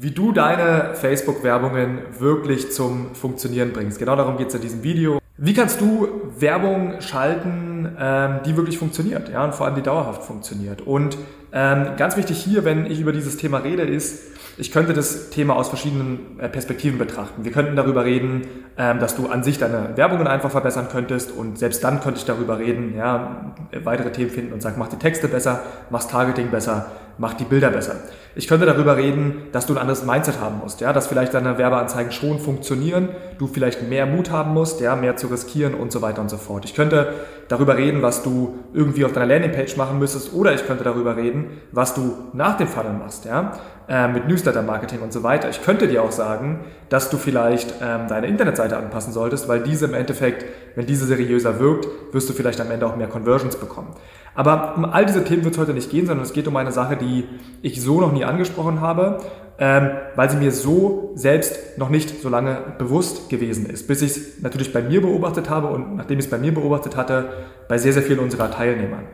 wie du deine Facebook-Werbungen wirklich zum Funktionieren bringst. Genau darum geht es in diesem Video. Wie kannst du Werbung schalten, ähm, die wirklich funktioniert, ja, und vor allem die dauerhaft funktioniert? Und ähm, ganz wichtig hier, wenn ich über dieses Thema rede, ist, ich könnte das Thema aus verschiedenen äh, Perspektiven betrachten. Wir könnten darüber reden, ähm, dass du an sich deine Werbungen einfach verbessern könntest und selbst dann könnte ich darüber reden, ja, weitere Themen finden und sagen, mach die Texte besser, mach Targeting besser, mach die Bilder besser. Ich könnte darüber reden, dass du ein anderes Mindset haben musst, ja, dass vielleicht deine Werbeanzeigen schon funktionieren, du vielleicht mehr Mut haben musst, ja, mehr zu riskieren und so weiter und so fort. Ich könnte darüber reden, was du irgendwie auf deiner Landingpage machen müsstest oder ich könnte darüber reden, was du nach dem Funnel machst, ja, äh, mit Newsletter-Marketing und so weiter. Ich könnte dir auch sagen, dass du vielleicht ähm, deine Internetseite anpassen solltest, weil diese im Endeffekt, wenn diese seriöser wirkt, wirst du vielleicht am Ende auch mehr Conversions bekommen. Aber um all diese Themen wird es heute nicht gehen, sondern es geht um eine Sache, die ich so noch nie angesprochen habe, ähm, weil sie mir so selbst noch nicht so lange bewusst gewesen ist, bis ich es natürlich bei mir beobachtet habe und nachdem ich es bei mir beobachtet hatte, bei sehr, sehr vielen unserer Teilnehmern.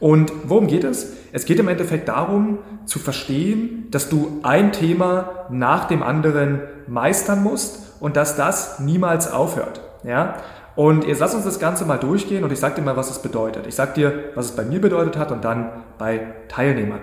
Und worum geht es? Es geht im Endeffekt darum, zu verstehen, dass du ein Thema nach dem anderen meistern musst und dass das niemals aufhört. Ja? Und jetzt lass uns das Ganze mal durchgehen und ich sage dir mal, was es bedeutet. Ich sage dir, was es bei mir bedeutet hat und dann bei Teilnehmern.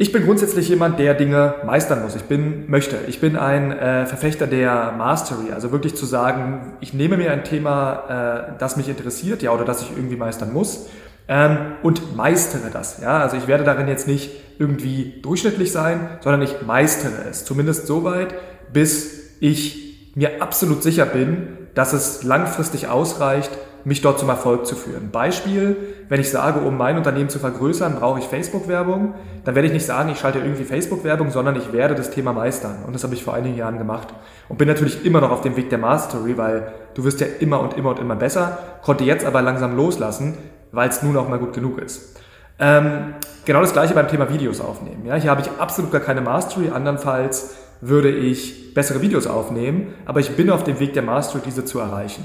Ich bin grundsätzlich jemand, der Dinge meistern muss. Ich bin, möchte. Ich bin ein äh, Verfechter der Mastery. Also wirklich zu sagen, ich nehme mir ein Thema, äh, das mich interessiert, ja, oder das ich irgendwie meistern muss, ähm, und meistere das. Ja, also ich werde darin jetzt nicht irgendwie durchschnittlich sein, sondern ich meistere es. Zumindest so weit, bis ich mir absolut sicher bin, dass es langfristig ausreicht, mich dort zum Erfolg zu führen. Beispiel, wenn ich sage, um mein Unternehmen zu vergrößern, brauche ich Facebook-Werbung, dann werde ich nicht sagen, ich schalte irgendwie Facebook-Werbung, sondern ich werde das Thema meistern. Und das habe ich vor einigen Jahren gemacht. Und bin natürlich immer noch auf dem Weg der Mastery, weil du wirst ja immer und immer und immer besser, konnte jetzt aber langsam loslassen, weil es nun auch mal gut genug ist. Ähm, genau das gleiche beim Thema Videos aufnehmen. Ja, hier habe ich absolut gar keine Mastery, andernfalls würde ich bessere Videos aufnehmen, aber ich bin auf dem Weg der Mastery, diese zu erreichen.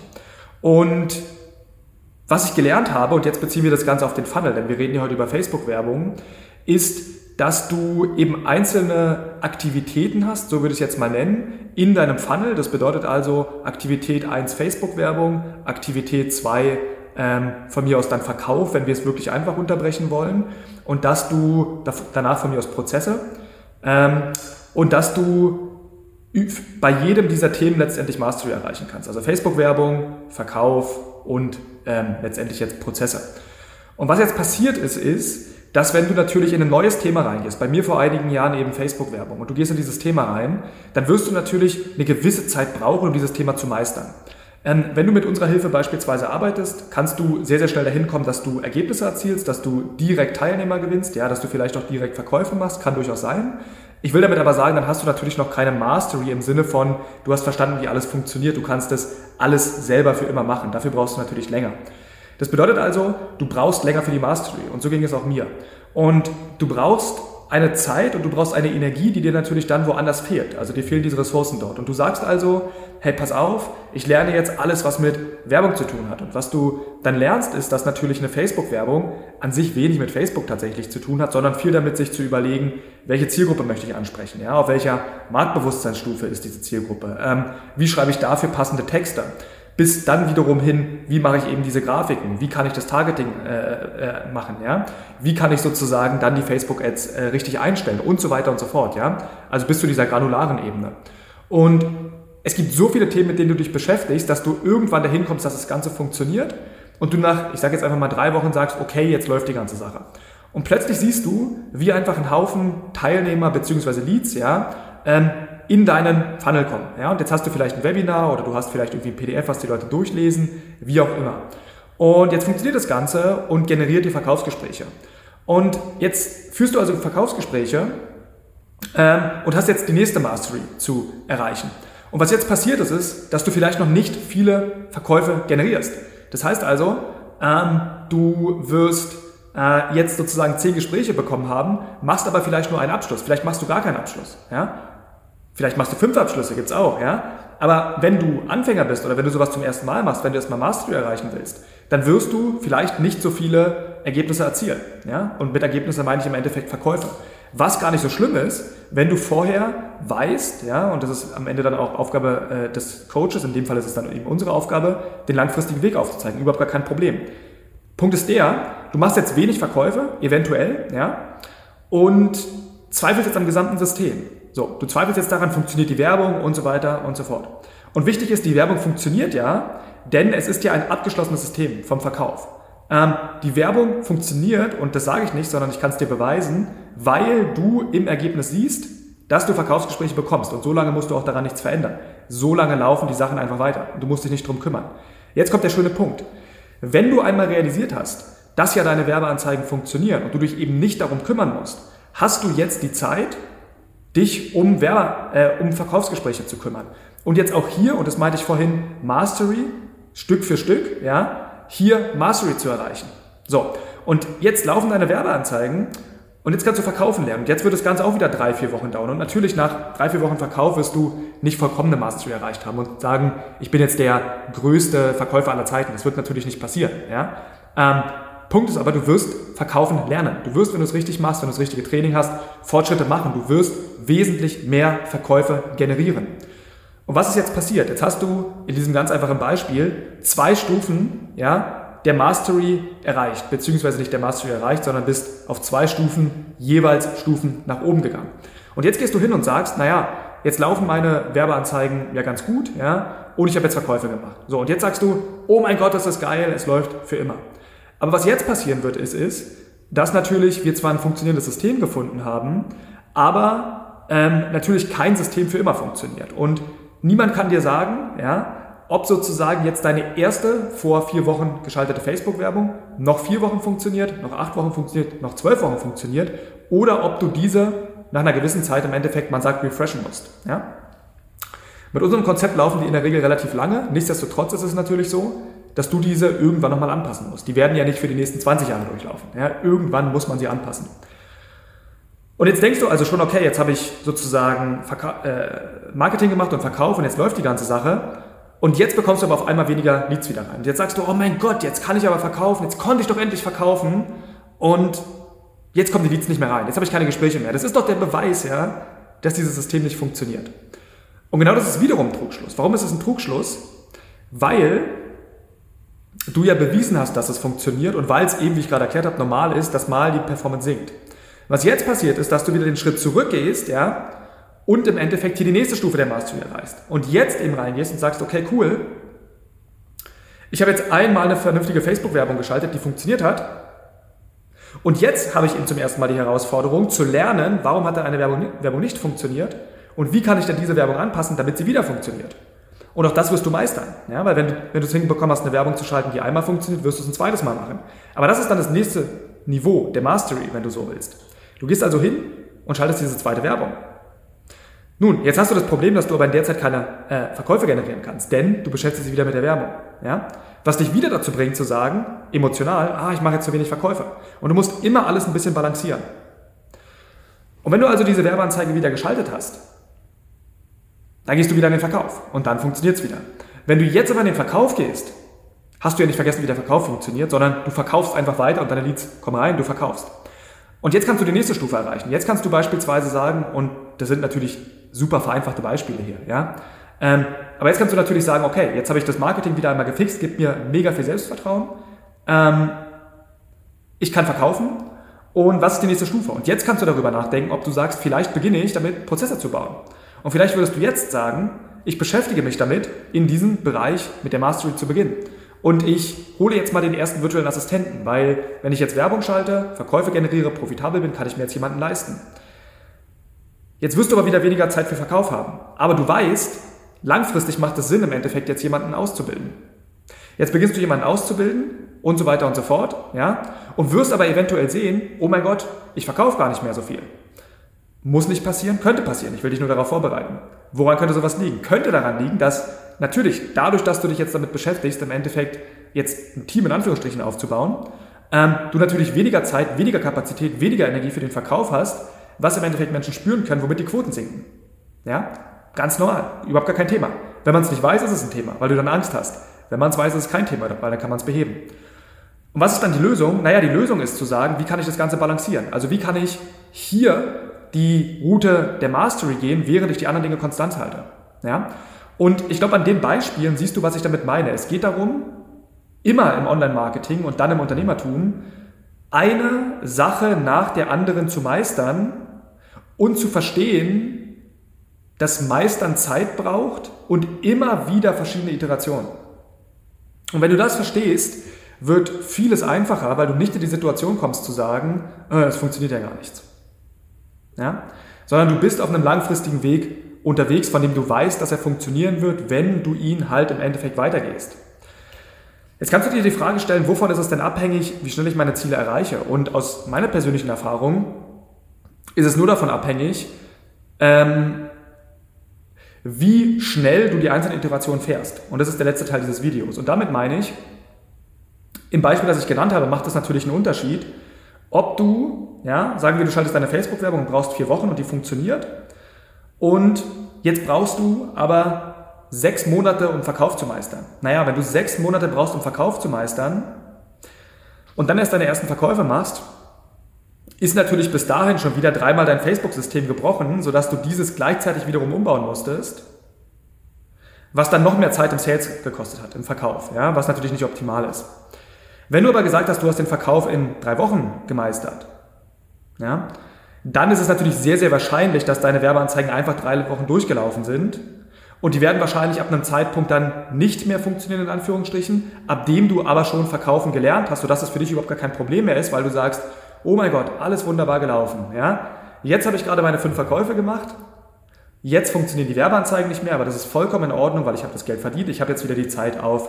Und was ich gelernt habe, und jetzt beziehen wir das Ganze auf den Funnel, denn wir reden ja heute über Facebook-Werbung, ist, dass du eben einzelne Aktivitäten hast, so würde ich es jetzt mal nennen, in deinem Funnel. Das bedeutet also Aktivität 1 Facebook-Werbung, Aktivität 2 ähm, von mir aus dann Verkauf, wenn wir es wirklich einfach unterbrechen wollen. Und dass du danach von mir aus Prozesse. Ähm, und dass du bei jedem dieser Themen letztendlich Mastery erreichen kannst. Also Facebook-Werbung, Verkauf und ähm, letztendlich jetzt Prozesse. Und was jetzt passiert ist, ist, dass wenn du natürlich in ein neues Thema reingehst, bei mir vor einigen Jahren eben Facebook-Werbung, und du gehst in dieses Thema rein, dann wirst du natürlich eine gewisse Zeit brauchen, um dieses Thema zu meistern. Ähm, wenn du mit unserer Hilfe beispielsweise arbeitest, kannst du sehr, sehr schnell dahin kommen, dass du Ergebnisse erzielst, dass du direkt Teilnehmer gewinnst, ja, dass du vielleicht auch direkt Verkäufe machst, kann durchaus sein. Ich will damit aber sagen, dann hast du natürlich noch keine Mastery im Sinne von, du hast verstanden, wie alles funktioniert, du kannst das alles selber für immer machen. Dafür brauchst du natürlich länger. Das bedeutet also, du brauchst länger für die Mastery und so ging es auch mir. Und du brauchst eine Zeit und du brauchst eine Energie, die dir natürlich dann woanders fehlt. Also dir fehlen diese Ressourcen dort. Und du sagst also, hey, pass auf, ich lerne jetzt alles, was mit Werbung zu tun hat. Und was du dann lernst, ist, dass natürlich eine Facebook-Werbung an sich wenig mit Facebook tatsächlich zu tun hat, sondern viel damit sich zu überlegen, welche Zielgruppe möchte ich ansprechen, ja, auf welcher Marktbewusstseinsstufe ist diese Zielgruppe, ähm, wie schreibe ich dafür passende Texte bis dann wiederum hin, wie mache ich eben diese Grafiken, wie kann ich das Targeting äh, äh, machen, ja, wie kann ich sozusagen dann die Facebook-Ads äh, richtig einstellen und so weiter und so fort, ja, also bis zu dieser granularen Ebene. Und es gibt so viele Themen, mit denen du dich beschäftigst, dass du irgendwann dahin kommst, dass das Ganze funktioniert und du nach, ich sage jetzt einfach mal drei Wochen sagst, okay, jetzt läuft die ganze Sache. Und plötzlich siehst du, wie einfach ein Haufen Teilnehmer bzw. Leads, ja, ähm, in deinen Funnel kommen. Ja? Und jetzt hast du vielleicht ein Webinar oder du hast vielleicht irgendwie ein PDF, was die Leute durchlesen, wie auch immer. Und jetzt funktioniert das Ganze und generiert die Verkaufsgespräche. Und jetzt führst du also Verkaufsgespräche ähm, und hast jetzt die nächste Mastery zu erreichen. Und was jetzt passiert ist, ist, dass du vielleicht noch nicht viele Verkäufe generierst. Das heißt also, ähm, du wirst äh, jetzt sozusagen zehn Gespräche bekommen haben, machst aber vielleicht nur einen Abschluss. Vielleicht machst du gar keinen Abschluss. Ja? Vielleicht machst du fünf Abschlüsse, gibt's auch, ja. Aber wenn du Anfänger bist oder wenn du sowas zum ersten Mal machst, wenn du erstmal Mastery erreichen willst, dann wirst du vielleicht nicht so viele Ergebnisse erzielen, ja. Und mit Ergebnissen meine ich im Endeffekt Verkäufe. Was gar nicht so schlimm ist, wenn du vorher weißt, ja, und das ist am Ende dann auch Aufgabe äh, des Coaches, in dem Fall ist es dann eben unsere Aufgabe, den langfristigen Weg aufzuzeigen. Überhaupt gar kein Problem. Punkt ist der, du machst jetzt wenig Verkäufe, eventuell, ja, und zweifelst jetzt am gesamten System. So, du zweifelst jetzt daran, funktioniert die Werbung und so weiter und so fort. Und wichtig ist, die Werbung funktioniert ja, denn es ist ja ein abgeschlossenes System vom Verkauf. Ähm, die Werbung funktioniert, und das sage ich nicht, sondern ich kann es dir beweisen, weil du im Ergebnis siehst, dass du Verkaufsgespräche bekommst. Und so lange musst du auch daran nichts verändern. So lange laufen die Sachen einfach weiter. Und du musst dich nicht drum kümmern. Jetzt kommt der schöne Punkt. Wenn du einmal realisiert hast, dass ja deine Werbeanzeigen funktionieren und du dich eben nicht darum kümmern musst, hast du jetzt die Zeit, dich um, Werbe, äh, um Verkaufsgespräche zu kümmern. Und jetzt auch hier, und das meinte ich vorhin, Mastery, Stück für Stück, ja, hier Mastery zu erreichen. So, und jetzt laufen deine Werbeanzeigen und jetzt kannst du verkaufen lernen. Und jetzt wird das Ganze auch wieder drei, vier Wochen dauern. Und natürlich nach drei, vier Wochen Verkauf wirst du nicht vollkommene Mastery erreicht haben und sagen, ich bin jetzt der größte Verkäufer aller Zeiten. Das wird natürlich nicht passieren. Ja? Punkt ist aber, du wirst verkaufen lernen. Du wirst, wenn du es richtig machst, wenn du das richtige Training hast, Fortschritte machen. Du wirst wesentlich mehr Verkäufe generieren. Und was ist jetzt passiert? Jetzt hast du in diesem ganz einfachen Beispiel zwei Stufen ja, der Mastery erreicht, beziehungsweise nicht der Mastery erreicht, sondern bist auf zwei Stufen, jeweils Stufen nach oben gegangen. Und jetzt gehst du hin und sagst, naja, jetzt laufen meine Werbeanzeigen ja ganz gut, ja, und ich habe jetzt Verkäufe gemacht. So, und jetzt sagst du, oh mein Gott, das ist geil, es läuft für immer. Aber was jetzt passieren wird, ist, ist, dass natürlich wir zwar ein funktionierendes System gefunden haben, aber ähm, natürlich kein System für immer funktioniert. Und niemand kann dir sagen, ja, ob sozusagen jetzt deine erste vor vier Wochen geschaltete Facebook-Werbung noch vier Wochen funktioniert, noch acht Wochen funktioniert, noch zwölf Wochen funktioniert oder ob du diese nach einer gewissen Zeit im Endeffekt, man sagt, refreshen musst. Ja? Mit unserem Konzept laufen die in der Regel relativ lange. Nichtsdestotrotz ist es natürlich so, dass du diese irgendwann nochmal anpassen musst. Die werden ja nicht für die nächsten 20 Jahre durchlaufen. Ja, irgendwann muss man sie anpassen. Und jetzt denkst du also schon, okay, jetzt habe ich sozusagen Verka äh, Marketing gemacht und Verkauf und jetzt läuft die ganze Sache. Und jetzt bekommst du aber auf einmal weniger Leads wieder rein. Und jetzt sagst du, oh mein Gott, jetzt kann ich aber verkaufen, jetzt konnte ich doch endlich verkaufen und jetzt kommen die Leads nicht mehr rein. Jetzt habe ich keine Gespräche mehr. Das ist doch der Beweis, ja, dass dieses System nicht funktioniert. Und genau das ist wiederum ein Trugschluss. Warum ist es ein Trugschluss? Weil du ja bewiesen hast, dass es funktioniert und weil es eben, wie ich gerade erklärt habe, normal ist, dass mal die Performance sinkt. Was jetzt passiert ist, dass du wieder den Schritt zurückgehst, ja, und im Endeffekt hier die nächste Stufe der Mastery erreichst. Und jetzt eben reingehst und sagst, okay, cool, ich habe jetzt einmal eine vernünftige Facebook-Werbung geschaltet, die funktioniert hat. Und jetzt habe ich eben zum ersten Mal die Herausforderung zu lernen, warum hat da eine Werbung, Werbung nicht funktioniert und wie kann ich denn diese Werbung anpassen, damit sie wieder funktioniert. Und auch das wirst du meistern. Ja? Weil wenn du, wenn du es hinbekommen hast, eine Werbung zu schalten, die einmal funktioniert, wirst du es ein zweites Mal machen. Aber das ist dann das nächste Niveau der Mastery, wenn du so willst. Du gehst also hin und schaltest diese zweite Werbung. Nun, jetzt hast du das Problem, dass du aber in der Zeit keine äh, Verkäufe generieren kannst, denn du beschäftigst dich wieder mit der Werbung. Ja? Was dich wieder dazu bringt zu sagen, emotional, ah, ich mache jetzt zu wenig Verkäufe. Und du musst immer alles ein bisschen balancieren. Und wenn du also diese Werbeanzeige wieder geschaltet hast, dann gehst du wieder in den Verkauf und dann funktioniert es wieder. Wenn du jetzt aber in den Verkauf gehst, hast du ja nicht vergessen, wie der Verkauf funktioniert, sondern du verkaufst einfach weiter und deine Leads kommen rein, du verkaufst. Und jetzt kannst du die nächste Stufe erreichen. Jetzt kannst du beispielsweise sagen, und das sind natürlich super vereinfachte Beispiele hier, ja. Ähm, aber jetzt kannst du natürlich sagen, okay, jetzt habe ich das Marketing wieder einmal gefixt, gibt mir mega viel Selbstvertrauen. Ähm, ich kann verkaufen. Und was ist die nächste Stufe? Und jetzt kannst du darüber nachdenken, ob du sagst, vielleicht beginne ich damit, Prozesse zu bauen. Und vielleicht würdest du jetzt sagen, ich beschäftige mich damit, in diesem Bereich mit der Mastery zu beginnen. Und ich hole jetzt mal den ersten virtuellen Assistenten, weil wenn ich jetzt Werbung schalte, Verkäufe generiere, profitabel bin, kann ich mir jetzt jemanden leisten. Jetzt wirst du aber wieder weniger Zeit für Verkauf haben. Aber du weißt, langfristig macht es Sinn, im Endeffekt jetzt jemanden auszubilden. Jetzt beginnst du jemanden auszubilden und so weiter und so fort, ja, und wirst aber eventuell sehen, oh mein Gott, ich verkaufe gar nicht mehr so viel. Muss nicht passieren, könnte passieren. Ich will dich nur darauf vorbereiten. Woran könnte sowas liegen? Könnte daran liegen, dass natürlich dadurch, dass du dich jetzt damit beschäftigst, im Endeffekt jetzt ein Team in Anführungsstrichen aufzubauen, ähm, du natürlich weniger Zeit, weniger Kapazität, weniger Energie für den Verkauf hast, was im Endeffekt Menschen spüren können, womit die Quoten sinken. Ja? Ganz normal, überhaupt gar kein Thema. Wenn man es nicht weiß, ist es ein Thema, weil du dann Angst hast. Wenn man es weiß, ist es kein Thema, weil dann kann man es beheben. Und was ist dann die Lösung? Naja, die Lösung ist zu sagen, wie kann ich das Ganze balancieren? Also wie kann ich hier die Route der Mastery gehen, während ich die anderen Dinge konstant halte? Ja? Und ich glaube, an den Beispielen siehst du, was ich damit meine. Es geht darum, immer im Online-Marketing und dann im Unternehmertum, eine Sache nach der anderen zu meistern und zu verstehen, dass Meistern Zeit braucht und immer wieder verschiedene Iterationen. Und wenn du das verstehst, wird vieles einfacher, weil du nicht in die Situation kommst zu sagen, äh, es funktioniert ja gar nichts. Ja? Sondern du bist auf einem langfristigen Weg unterwegs, von dem du weißt, dass er funktionieren wird, wenn du ihn halt im Endeffekt weitergehst. Jetzt kannst du dir die Frage stellen, wovon ist es denn abhängig, wie schnell ich meine Ziele erreiche? Und aus meiner persönlichen Erfahrung ist es nur davon abhängig, ähm, wie schnell du die einzelnen Iterationen fährst. Und das ist der letzte Teil dieses Videos. Und damit meine ich, im Beispiel, das ich genannt habe, macht es natürlich einen Unterschied, ob du, ja, sagen wir, du schaltest deine Facebook-Werbung und brauchst vier Wochen und die funktioniert. Und jetzt brauchst du aber sechs Monate, um Verkauf zu meistern. Naja, wenn du sechs Monate brauchst, um Verkauf zu meistern und dann erst deine ersten Verkäufe machst, ist natürlich bis dahin schon wieder dreimal dein Facebook-System gebrochen, sodass du dieses gleichzeitig wiederum umbauen musstest, was dann noch mehr Zeit im Sales gekostet hat, im Verkauf, ja, was natürlich nicht optimal ist. Wenn du aber gesagt hast, du hast den Verkauf in drei Wochen gemeistert, ja, dann ist es natürlich sehr, sehr wahrscheinlich, dass deine Werbeanzeigen einfach drei Wochen durchgelaufen sind und die werden wahrscheinlich ab einem Zeitpunkt dann nicht mehr funktionieren, in Anführungsstrichen, ab dem du aber schon verkaufen gelernt hast, sodass es für dich überhaupt gar kein Problem mehr ist, weil du sagst, oh mein Gott, alles wunderbar gelaufen. Ja? Jetzt habe ich gerade meine fünf Verkäufe gemacht. Jetzt funktionieren die Werbeanzeigen nicht mehr, aber das ist vollkommen in Ordnung, weil ich habe das Geld verdient. Ich habe jetzt wieder die Zeit auf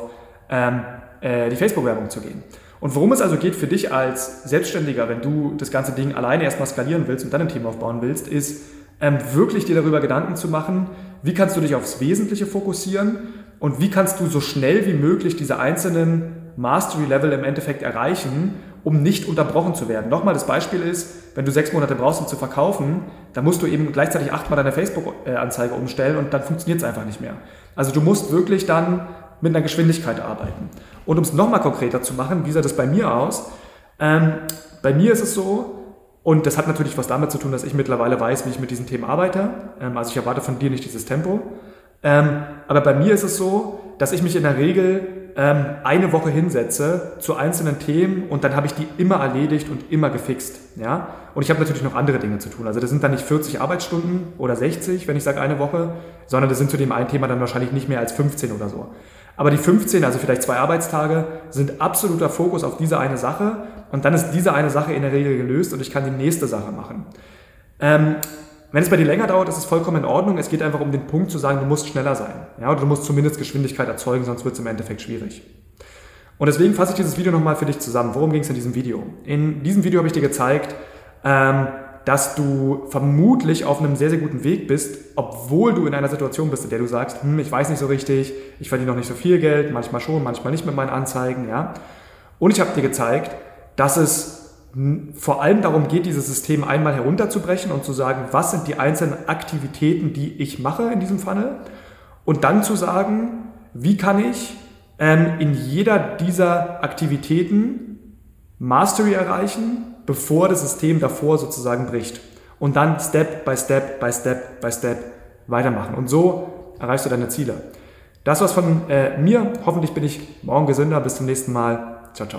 ähm, äh, die Facebook-Werbung zu gehen. Und worum es also geht für dich als Selbstständiger, wenn du das ganze Ding alleine erstmal skalieren willst und dann ein Team aufbauen willst, ist ähm, wirklich dir darüber Gedanken zu machen, wie kannst du dich aufs Wesentliche fokussieren und wie kannst du so schnell wie möglich diese einzelnen Mastery-Level im Endeffekt erreichen, um nicht unterbrochen zu werden. Nochmal, das Beispiel ist, wenn du sechs Monate brauchst, um zu verkaufen, dann musst du eben gleichzeitig achtmal deine Facebook-Anzeige umstellen und dann funktioniert es einfach nicht mehr. Also du musst wirklich dann mit einer Geschwindigkeit arbeiten. Und um es nochmal konkreter zu machen, wie sah das bei mir aus? Ähm, bei mir ist es so, und das hat natürlich was damit zu tun, dass ich mittlerweile weiß, wie ich mit diesen Themen arbeite. Ähm, also ich erwarte von dir nicht dieses Tempo. Ähm, aber bei mir ist es so, dass ich mich in der Regel ähm, eine Woche hinsetze zu einzelnen Themen und dann habe ich die immer erledigt und immer gefixt. Ja? Und ich habe natürlich noch andere Dinge zu tun. Also das sind dann nicht 40 Arbeitsstunden oder 60, wenn ich sage eine Woche, sondern das sind zu dem einen Thema dann wahrscheinlich nicht mehr als 15 oder so. Aber die 15, also vielleicht zwei Arbeitstage, sind absoluter Fokus auf diese eine Sache und dann ist diese eine Sache in der Regel gelöst und ich kann die nächste Sache machen. Ähm, wenn es bei dir länger dauert, ist es vollkommen in Ordnung. Es geht einfach um den Punkt zu sagen, du musst schneller sein. Ja, oder du musst zumindest Geschwindigkeit erzeugen, sonst wird es im Endeffekt schwierig. Und deswegen fasse ich dieses Video nochmal für dich zusammen. Worum ging es in diesem Video? In diesem Video habe ich dir gezeigt, ähm, dass du vermutlich auf einem sehr, sehr guten Weg bist, obwohl du in einer Situation bist, in der du sagst, hm, ich weiß nicht so richtig, ich verdiene noch nicht so viel Geld, manchmal schon, manchmal nicht mit meinen Anzeigen, ja. Und ich habe dir gezeigt, dass es vor allem darum geht, dieses System einmal herunterzubrechen und zu sagen, was sind die einzelnen Aktivitäten, die ich mache in diesem Funnel und dann zu sagen, wie kann ich ähm, in jeder dieser Aktivitäten Mastery erreichen bevor das System davor sozusagen bricht. Und dann Step by Step by Step by Step weitermachen. Und so erreichst du deine Ziele. Das war's von äh, mir. Hoffentlich bin ich morgen gesünder. Bis zum nächsten Mal. Ciao, ciao.